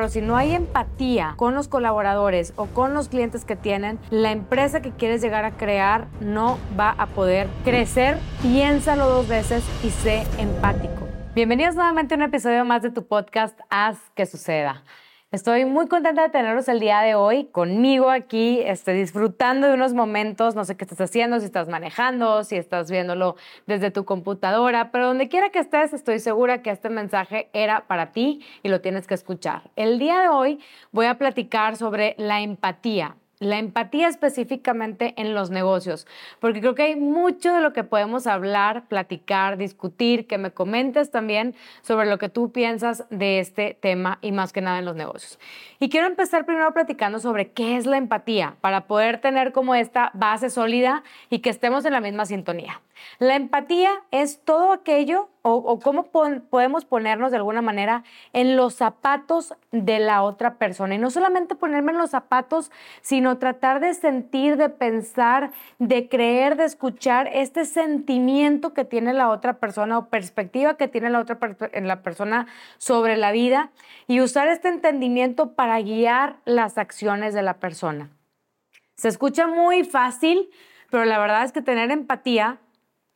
Pero si no hay empatía con los colaboradores o con los clientes que tienen, la empresa que quieres llegar a crear no va a poder crecer. Piénsalo dos veces y sé empático. Bienvenidos nuevamente a un episodio más de tu podcast Haz que suceda. Estoy muy contenta de tenerlos el día de hoy conmigo aquí, este, disfrutando de unos momentos, no sé qué estás haciendo, si estás manejando, si estás viéndolo desde tu computadora, pero donde quiera que estés, estoy segura que este mensaje era para ti y lo tienes que escuchar. El día de hoy voy a platicar sobre la empatía la empatía específicamente en los negocios, porque creo que hay mucho de lo que podemos hablar, platicar, discutir, que me comentes también sobre lo que tú piensas de este tema y más que nada en los negocios. Y quiero empezar primero platicando sobre qué es la empatía para poder tener como esta base sólida y que estemos en la misma sintonía. La empatía es todo aquello o, cómo podemos ponernos de alguna manera en los zapatos de la otra persona. Y no solamente ponerme en los zapatos, sino tratar de sentir, de pensar, de creer, de escuchar este sentimiento que tiene la otra persona o perspectiva que tiene la otra en la persona sobre la vida y usar este entendimiento para guiar las acciones de la persona. Se escucha muy fácil, pero la verdad es que tener empatía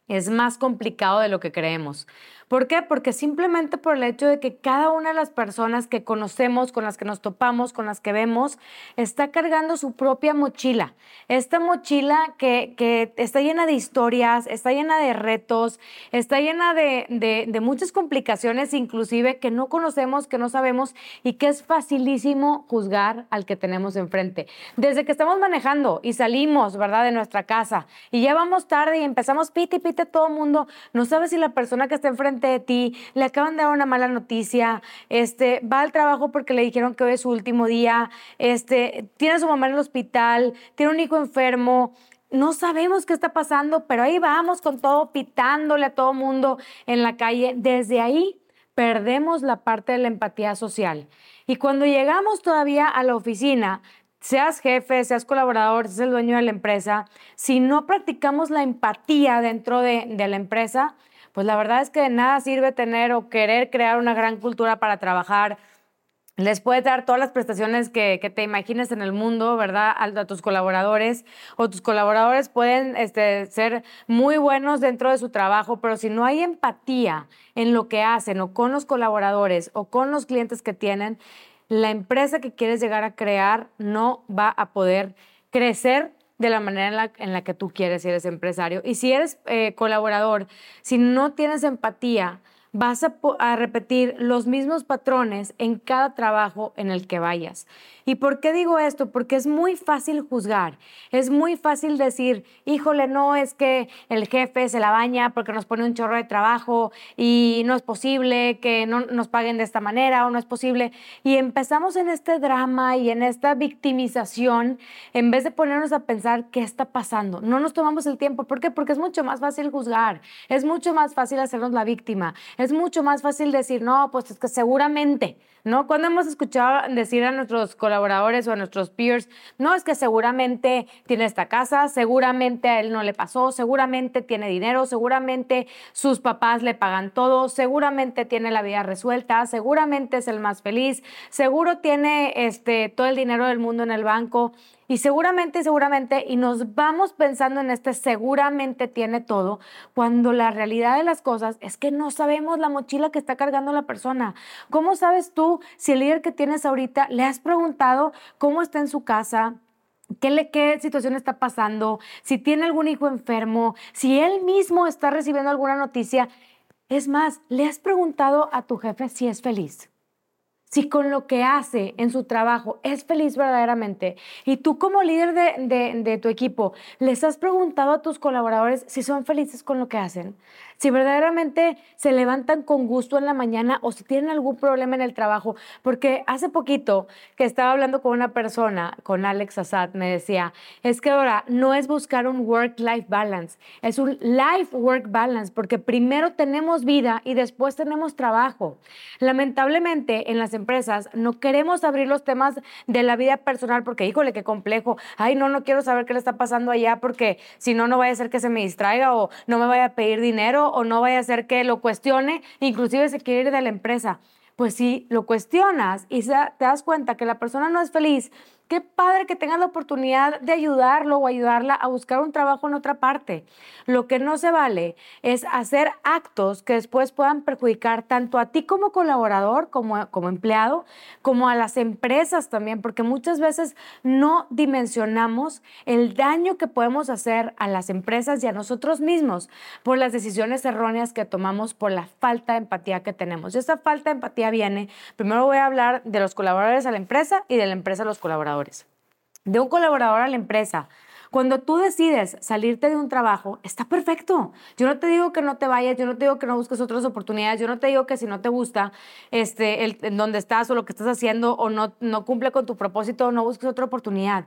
es más complicado de lo que creemos. ¿Por qué? Porque simplemente por el hecho de que cada una de las personas que conocemos, con las que nos topamos, con las que vemos, está cargando su propia mochila. Esta mochila que, está llena de historias, está llena de retos, está llena de, de muchas complicaciones inclusive que no conocemos, que no sabemos y que es facilísimo juzgar al que tenemos enfrente. Desde que estamos manejando y salimos, ¿verdad?, de nuestra casa y ya vamos tarde y empezamos pite y pite todo el mundo, no sabes si la persona que está enfrente de ti, le acaban de dar una mala noticia, este, va al trabajo porque le dijeron que hoy es su último día, este, tiene a su mamá en el hospital, tiene un hijo enfermo, no sabemos qué está pasando, pero ahí vamos con todo pitándole a todo mundo en la calle. Desde ahí perdemos la parte de la empatía social. Y cuando llegamos todavía a la oficina, seas jefe, seas colaborador, seas el dueño de la empresa, si no practicamos la empatía dentro de, de la empresa, pues la verdad es que de nada sirve tener o querer crear una gran cultura para trabajar. Les puedes dar todas las prestaciones que, te imagines en el mundo, ¿verdad? A, tus colaboradores. O tus colaboradores pueden este, ser muy buenos dentro de su trabajo, pero si no hay empatía en lo que hacen o con los colaboradores o con los clientes que tienen, la empresa que quieres llegar a crear no va a poder crecer de la manera en la, que tú quieres si eres empresario. Y si eres eh, colaborador, si no tienes empatía, vas a, repetir los mismos patrones en cada trabajo en el que vayas. ¿Y por qué digo esto? Porque es muy fácil juzgar, es muy fácil decir, híjole, no, es que el jefe se la baña porque nos pone un chorro de trabajo y no es posible que no nos paguen de esta manera o no es posible. Y empezamos en este drama y en esta victimización en vez de ponernos a pensar qué está pasando. No nos tomamos el tiempo. ¿Por qué? Porque es mucho más fácil juzgar, es mucho más fácil hacernos la víctima es mucho más fácil decir, no, pues es que seguramente, ¿no? Cuando hemos escuchado decir a nuestros colaboradores o a nuestros peers, no, es que seguramente tiene esta casa, seguramente a él no le pasó, seguramente tiene dinero, seguramente sus papás le pagan todo, seguramente tiene la vida resuelta, seguramente es el más feliz, seguro tiene este, todo el dinero del mundo en el banco. Y seguramente, seguramente, y nos vamos pensando en este seguramente tiene todo, cuando la realidad de las cosas es que no sabemos la mochila que está cargando la persona. ¿Cómo sabes tú si el líder que tienes ahorita le has preguntado cómo está en su casa? ¿Qué, le, ¿Qué situación está pasando? Si tiene algún hijo enfermo, si él mismo está recibiendo alguna noticia. Es más, ¿le has preguntado a tu jefe si es feliz? Si con lo que hace en su trabajo es feliz verdaderamente y tú como líder de, tu equipo les has preguntado a tus colaboradores si son felices con lo que hacen, si verdaderamente se levantan con gusto en la mañana o si tienen algún problema en el trabajo. Porque hace poquito que estaba hablando con una persona, con Alex Assad, me decía, es que ahora no es buscar un work-life balance, es un life-work balance, porque primero tenemos vida y después tenemos trabajo. Lamentablemente en las empresas no queremos abrir los temas de la vida personal porque, híjole, qué complejo. Ay, no, no quiero saber qué le está pasando allá porque si no, no vaya a ser que se me distraiga o no me vaya a pedir dinero o no vaya a ser que lo cuestione, inclusive se quiere ir de la empresa. Pues si lo cuestionas y te das cuenta que la persona no es feliz Qué padre que tengas la oportunidad de ayudarlo o ayudarla a buscar un trabajo en otra parte. Lo que no se vale es hacer actos que después puedan perjudicar tanto a ti como colaborador, como, como empleado, como a las empresas también, porque muchas veces no dimensionamos el daño que podemos hacer a las empresas y a nosotros mismos por las decisiones erróneas que tomamos por la falta de empatía que tenemos. Y esa falta de empatía viene, primero voy a hablar de los colaboradores a la empresa y de la empresa a los colaboradores de un colaborador a la empresa. Cuando tú decides salirte de un trabajo, está perfecto. Yo no te digo que no te vayas, yo no te digo que no busques otras oportunidades, yo no te digo que si no te gusta este, el, en donde estás o lo que estás haciendo o no, no cumple con tu propósito, no busques otra oportunidad.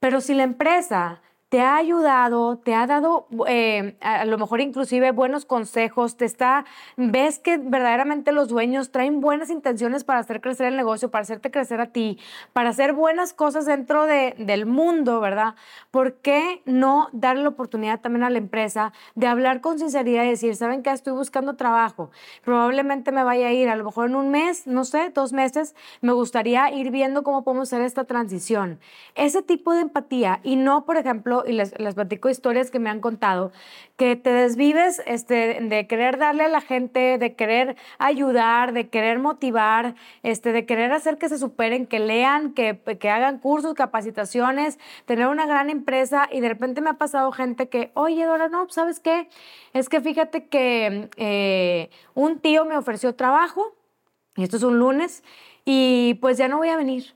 Pero si la empresa te ha ayudado, te ha dado eh, a lo mejor inclusive buenos consejos, te está, ves que verdaderamente los dueños traen buenas intenciones para hacer crecer el negocio, para hacerte crecer a ti, para hacer buenas cosas dentro de, del mundo, ¿verdad? ¿Por qué no darle la oportunidad también a la empresa de hablar con sinceridad y decir, ¿saben qué? Estoy buscando trabajo, probablemente me vaya a ir, a lo mejor en un mes, no sé, dos meses, me gustaría ir viendo cómo podemos hacer esta transición. Ese tipo de empatía y no, por ejemplo, y les, platico historias que me han contado, que te desvives este, de querer darle a la gente, de querer ayudar, de querer motivar, este, de querer hacer que se superen, que lean, que, que hagan cursos, capacitaciones, tener una gran empresa y de repente me ha pasado gente que, oye, Dora, no, ¿sabes qué? Es que fíjate que eh, un tío me ofreció trabajo, y esto es un lunes, y pues ya no voy a venir.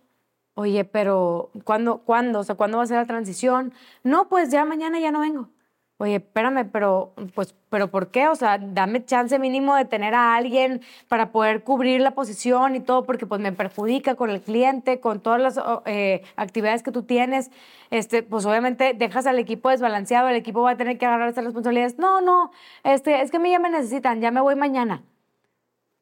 Oye, pero ¿cuándo, cuándo? O sea, ¿cuándo va a ser la transición? No, pues ya mañana ya no vengo. Oye, espérame, pero, pues, ¿pero por qué? O sea, dame chance mínimo de tener a alguien para poder cubrir la posición y todo, porque pues me perjudica con el cliente, con todas las eh, actividades que tú tienes. Este, pues obviamente dejas al equipo desbalanceado, el equipo va a tener que agarrar esas responsabilidades. No, no, este, es que a mí ya me necesitan, ya me voy mañana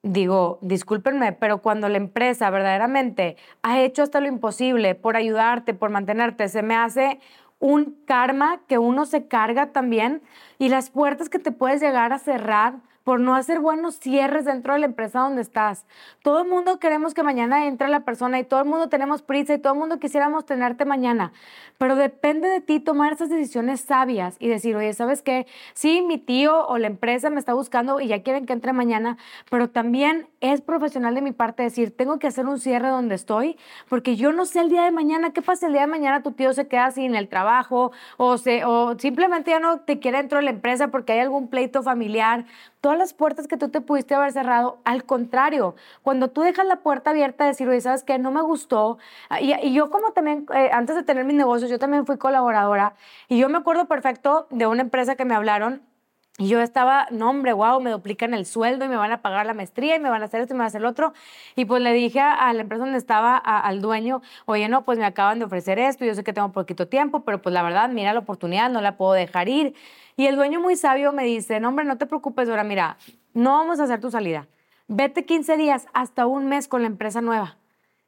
digo, discúlpenme, pero cuando la empresa verdaderamente ha hecho hasta lo imposible por ayudarte, por mantenerte, se me hace un karma que uno se carga también y las puertas que te puedes llegar a cerrar por no hacer buenos cierres dentro de la empresa donde estás. Todo el mundo queremos que mañana entre la persona y todo el mundo tenemos prisa y todo el mundo quisiéramos tenerte mañana, pero depende de ti tomar esas decisiones sabias y decir, oye, ¿sabes qué? Sí, mi tío o la empresa me está buscando y ya quieren que entre mañana, pero también es profesional de mi parte decir, tengo que hacer un cierre donde estoy, porque yo no sé el día de mañana, ¿qué pasa el día de mañana? Tu tío se queda sin el trabajo o, se, o simplemente ya no te quiere dentro de la empresa porque hay algún pleito familiar todas las puertas que tú te pudiste haber cerrado. Al contrario, cuando tú dejas la puerta abierta, decir, oye, ¿sabes qué? No me gustó. Ah, y, yo como también, eh, antes de tener mis negocios, yo también fui colaboradora. Y yo me acuerdo perfecto de una empresa que me hablaron y yo estaba, no hombre, wow, me duplican el sueldo y me van a pagar la maestría y me van a hacer esto y me van a hacer lo otro. Y pues le dije a, la empresa donde estaba, al dueño, oye, no, pues me acaban de ofrecer esto, yo sé que tengo poquito tiempo, pero pues la verdad, mira la oportunidad, no la puedo dejar ir. Y el dueño muy sabio me dice, no hombre, no te preocupes, ahora mira, no vamos a hacer tu salida. Vete 15 días hasta un mes con la empresa nueva.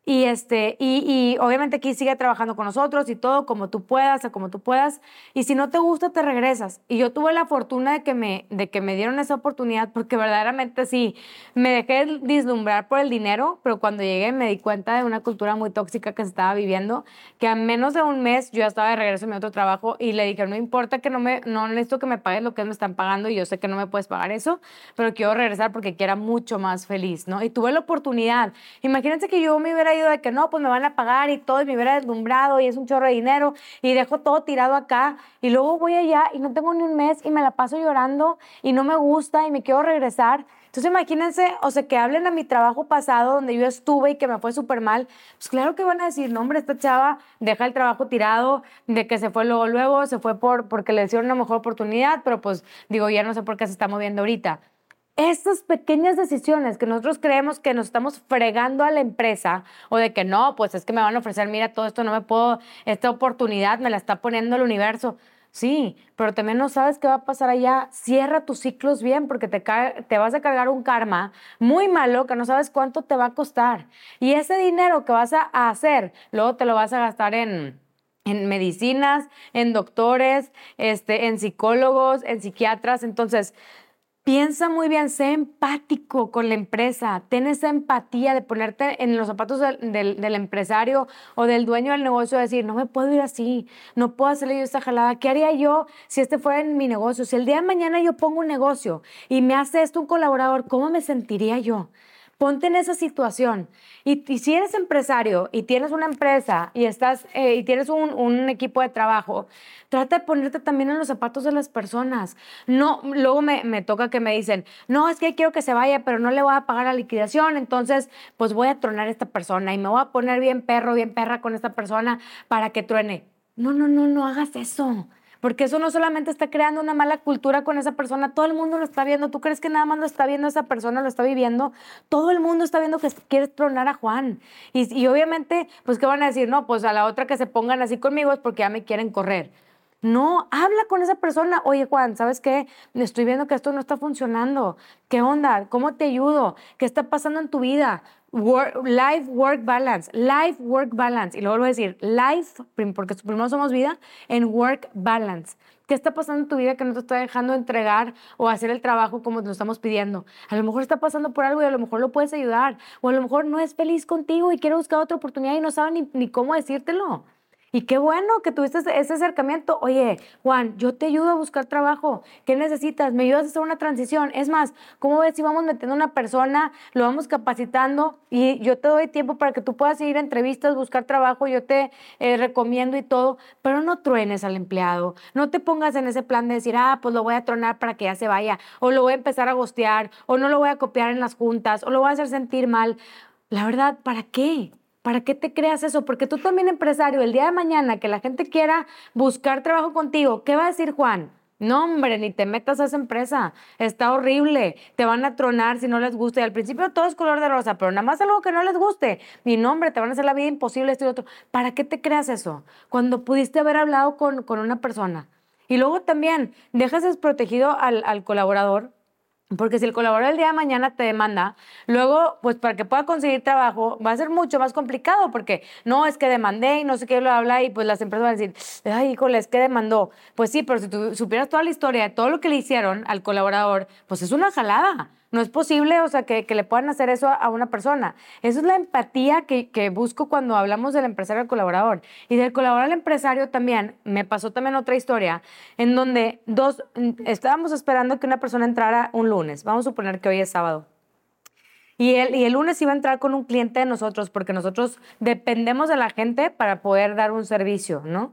Y, este, y, y, obviamente aquí sigue trabajando con nosotros y todo como tú puedas o como tú puedas. Y si no te gusta, te regresas. Y yo tuve la fortuna de que me, de que me dieron esa oportunidad porque verdaderamente sí, me dejé dislumbrar por el dinero, pero cuando llegué me di cuenta de una cultura muy tóxica que se estaba viviendo, que a menos de un mes yo ya estaba de regreso en mi otro trabajo y le dije, no importa que no me, no necesito que me pagues lo que me están pagando y yo sé que no me puedes pagar eso, pero quiero regresar porque quiera mucho más feliz, ¿no? Y tuve la oportunidad. Imagínense que yo me hubiera de que no, pues me van a pagar y todo, y me hubiera deslumbrado y es un chorro de dinero y dejo todo tirado acá y luego voy allá y no tengo ni un mes y me la paso llorando y no me gusta y me quiero regresar. Entonces imagínense, o sea, que hablen a mi trabajo pasado donde yo estuve y que me fue súper mal, pues claro que van a decir, no hombre, esta chava deja el trabajo tirado, de que se fue luego, luego, se fue por, porque le dieron una mejor oportunidad, pero pues digo, ya no sé por qué se está moviendo ahorita estas pequeñas decisiones que nosotros creemos que nos estamos fregando a la empresa o de que no, pues es que me van a ofrecer, mira, todo esto no me puedo, esta oportunidad me la está poniendo el universo. Sí, pero también no sabes qué va a pasar allá. Cierra tus ciclos bien porque te, te vas a cargar un karma muy malo que no sabes cuánto te va a costar. Y ese dinero que vas a hacer, luego te lo vas a gastar en, en medicinas, en doctores, este, en psicólogos, en psiquiatras. Entonces, Piensa muy bien, sé empático con la empresa, ten esa empatía de ponerte en los zapatos del, empresario o del dueño del negocio, de decir, no me puedo ir así, no puedo hacerle yo esta jalada. ¿Qué haría yo si este fuera en mi negocio? Si el día de mañana yo pongo un negocio y me hace esto un colaborador, ¿cómo me sentiría yo? Ponte en esa situación. Y, si eres empresario y tienes una empresa y, estás, eh, y tienes un, equipo de trabajo, trata de ponerte también en los zapatos de las personas. No, luego me, me, toca que me dicen, no, es que quiero que se vaya, pero no le voy a pagar la liquidación, entonces pues voy a tronar a esta persona y me voy a poner bien perro, bien perra con esta persona para que truene. No, no, no, no hagas eso porque eso no solamente está creando una mala cultura con esa persona, todo el mundo lo está viendo. ¿Tú crees que nada más lo está viendo esa persona, lo está viviendo? Todo el mundo está viendo que quieres tronar a Juan. Y, y obviamente, pues, ¿qué van a decir? No, pues a la otra que se pongan así conmigo es porque ya me quieren correr. No, habla con esa persona. Oye, Juan, ¿sabes qué? Estoy viendo que esto no está funcionando. ¿Qué onda? ¿Cómo te ayudo? ¿Qué está pasando en tu vida? Life work balance, life work balance. Y luego vuelvo a decir, life, porque primero somos vida, en work balance. ¿Qué está pasando en tu vida que no te está dejando entregar o hacer el trabajo como nos estamos pidiendo? A lo mejor está pasando por algo y a lo mejor lo puedes ayudar. O a lo mejor no es feliz contigo y quiere buscar otra oportunidad y no sabe ni, ni cómo decírtelo. Y qué bueno que tuviste ese acercamiento. Oye, Juan, yo te ayudo a buscar trabajo. ¿Qué necesitas? ¿Me ayudas a hacer una transición? Es más, ¿cómo ves si vamos metiendo una persona, lo vamos capacitando y yo te doy tiempo para que tú puedas ir a entrevistas, buscar trabajo, yo te eh, recomiendo y todo, pero no truenes al empleado. No te pongas en ese plan de decir, ah, pues lo voy a tronar para que ya se vaya, o lo voy a empezar a gostear, o no lo voy a copiar en las juntas, o lo voy a hacer sentir mal. La verdad, ¿para qué? ¿Para qué te creas eso? Porque tú también empresario, el día de mañana que la gente quiera buscar trabajo contigo, ¿qué va a decir Juan? No, hombre, ni te metas a esa empresa. Está horrible. Te van a tronar si no les gusta. Y al principio todo es color de rosa, pero nada más algo que no les guste. Mi nombre, te van a hacer la vida imposible, esto y otro. ¿Para qué te creas eso? Cuando pudiste haber hablado con, con una persona. Y luego también dejas desprotegido al, al colaborador porque si el colaborador el día de mañana te demanda, luego, pues para que pueda conseguir trabajo, va a ser mucho más complicado, porque no, es que demandé y no sé qué lo habla, y pues las empresas van a decir, ay, híjole, es que demandó. Pues sí, pero si tú supieras toda la historia de todo lo que le hicieron al colaborador, pues es una jalada. No es posible, o sea, que, le puedan hacer eso a una persona. Esa es la empatía que, que busco cuando hablamos del empresario al colaborador. Y del colaborador al empresario también, me pasó también otra historia, en donde dos, estábamos esperando que una persona entrara un lunes. Vamos a suponer que hoy es sábado. Y el, y el lunes iba a entrar con un cliente de nosotros, porque nosotros dependemos de la gente para poder dar un servicio, ¿no?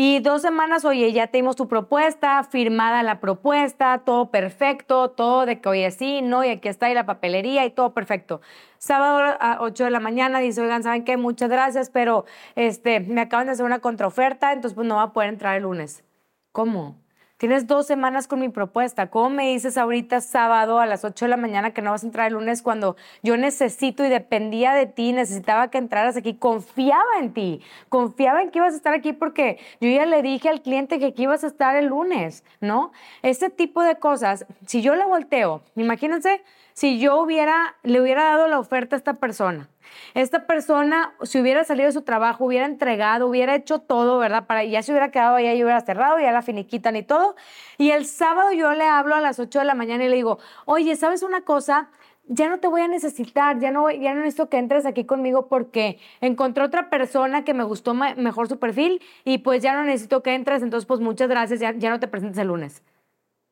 Y dos semanas, oye, ya tenemos tu propuesta, firmada la propuesta, todo perfecto, todo de que, oye, sí, no, y aquí está y la papelería y todo perfecto. Sábado a 8 de la mañana dice, oigan, ¿saben qué? Muchas gracias, pero este, me acaban de hacer una contraoferta, entonces pues no va a poder entrar el lunes. ¿Cómo? Tienes dos semanas con mi propuesta. ¿Cómo me dices ahorita sábado a las 8 de la mañana que no vas a entrar el lunes cuando yo necesito y dependía de ti, necesitaba que entraras aquí? Confiaba en ti, confiaba en que ibas a estar aquí porque yo ya le dije al cliente que aquí ibas a estar el lunes, ¿no? Ese tipo de cosas, si yo la volteo, imagínense si yo hubiera, le hubiera dado la oferta a esta persona esta persona, si hubiera salido de su trabajo, hubiera entregado, hubiera hecho todo, ¿verdad? Para, ya se hubiera quedado allá y hubiera cerrado, ya la finiquitan y todo. Y el sábado yo le hablo a las 8 de la mañana y le digo, oye, ¿sabes una cosa? ya no te voy a necesitar, ya no, ya no necesito que entres aquí conmigo porque encontré otra persona que me gustó mejor su perfil y pues ya no necesito que entres, entonces pues muchas gracias, ya, ya no te presentes el lunes.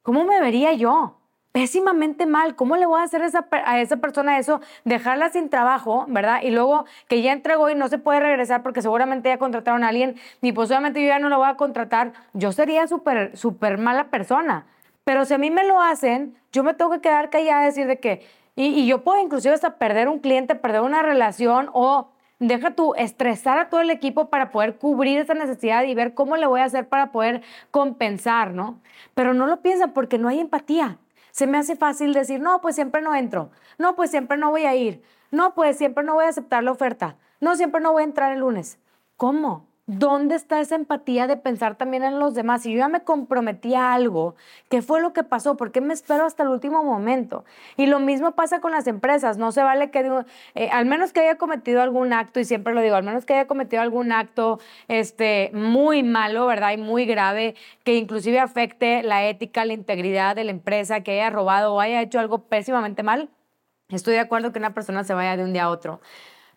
¿Cómo me vería yo? Pésimamente mal. ¿Cómo le voy a hacer a esa persona eso? Dejarla sin trabajo, ¿verdad? Y luego que ya entregó y no se puede regresar porque seguramente ya contrataron a alguien y pues obviamente yo ya no la voy a contratar. Yo sería súper, súper mala persona. Pero si a mí me lo hacen, yo me tengo que quedar callada y decir de que, y, yo puedo inclusive hasta perder un cliente, perder una relación o deja tú estresar a todo el equipo para poder cubrir esa necesidad y ver cómo le voy a hacer para poder compensar, ¿no? Pero no lo piensa porque no hay empatía. Se me hace fácil decir, no, pues siempre no entro, no, pues siempre no voy a ir, no, pues siempre no voy a aceptar la oferta, no, siempre no voy a entrar el lunes. ¿Cómo? ¿Dónde está esa empatía de pensar también en los demás? Si yo ya me comprometí a algo, ¿qué fue lo que pasó? ¿Por qué me espero hasta el último momento? Y lo mismo pasa con las empresas. No se vale que, eh, al menos que haya cometido algún acto, y siempre lo digo, al menos que haya cometido algún acto este, muy malo, ¿verdad? Y muy grave, que inclusive afecte la ética, la integridad de la empresa, que haya robado o haya hecho algo pésimamente mal. Estoy de acuerdo que una persona se vaya de un día a otro.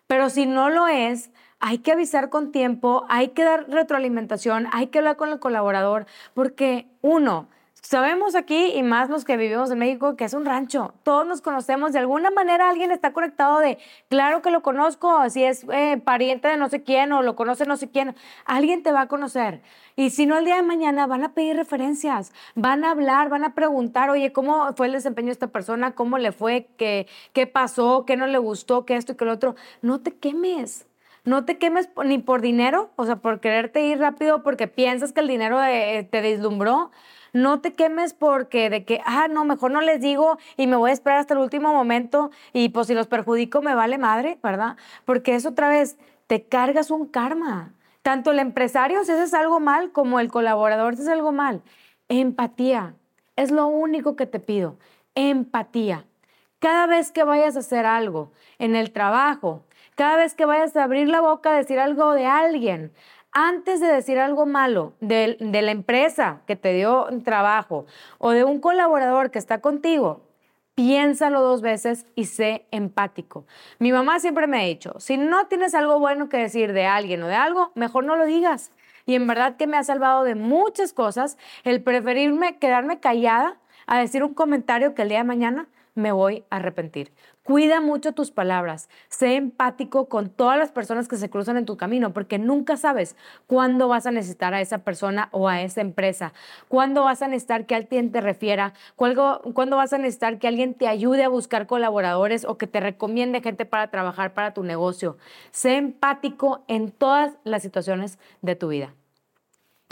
Pero si no lo es, hay que avisar con tiempo, hay que dar retroalimentación, hay que hablar con el colaborador, porque uno, Sabemos aquí, y más los que vivimos en México, que es un rancho. Todos nos conocemos. De alguna manera alguien está conectado de, claro que lo conozco, si es eh, pariente de no sé quién o lo conoce no sé quién. Alguien te va a conocer. Y si no, el día de mañana van a pedir referencias, van a hablar, van a preguntar, oye, ¿cómo fue el desempeño de esta persona? ¿Cómo le fue? ¿Qué, qué pasó? ¿Qué no le gustó? ¿Qué esto y qué lo otro? No te quemes. No te quemes ni por dinero, o sea, por quererte ir rápido porque piensas que el dinero eh, te deslumbró. No te quemes porque de que, ah, no, mejor no les digo y me voy a esperar hasta el último momento y pues si los perjudico me vale madre, ¿verdad? Porque eso otra vez, te cargas un karma. Tanto el empresario si haces algo mal como el colaborador si haces algo mal. Empatía. Es lo único que te pido. Empatía. Cada vez que vayas a hacer algo en el trabajo, cada vez que vayas a abrir la boca a decir algo de alguien, antes de decir algo malo de, la empresa que te dio trabajo o de un colaborador que está contigo, piénsalo dos veces y sé empático. Mi mamá siempre me ha dicho, si no tienes algo bueno que decir de alguien o de algo, mejor no lo digas. Y en verdad que me ha salvado de muchas cosas el preferirme quedarme callada a decir un comentario que el día de mañana me voy a arrepentir. Cuida mucho tus palabras, sé empático con todas las personas que se cruzan en tu camino, porque nunca sabes cuándo vas a necesitar a esa persona o a esa empresa, cuándo vas a necesitar que alguien te refiera, cuándo, vas a necesitar que alguien te ayude a buscar colaboradores o que te recomiende gente para trabajar para tu negocio. Sé empático en todas las situaciones de tu vida.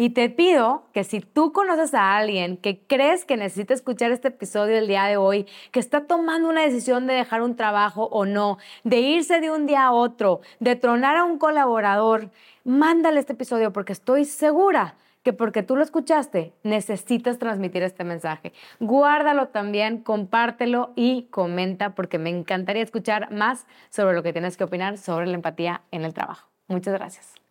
Y te pido que si tú conoces a alguien que crees que necesita escuchar este episodio el día de hoy, que está tomando una decisión de dejar un trabajo o no, de irse de un día a otro, de tronar a un colaborador, mándale este episodio porque estoy segura que porque tú lo escuchaste, necesitas transmitir este mensaje. Guárdalo también, compártelo y comenta porque me encantaría escuchar más sobre lo que tienes que opinar sobre la empatía en el trabajo. Muchas gracias.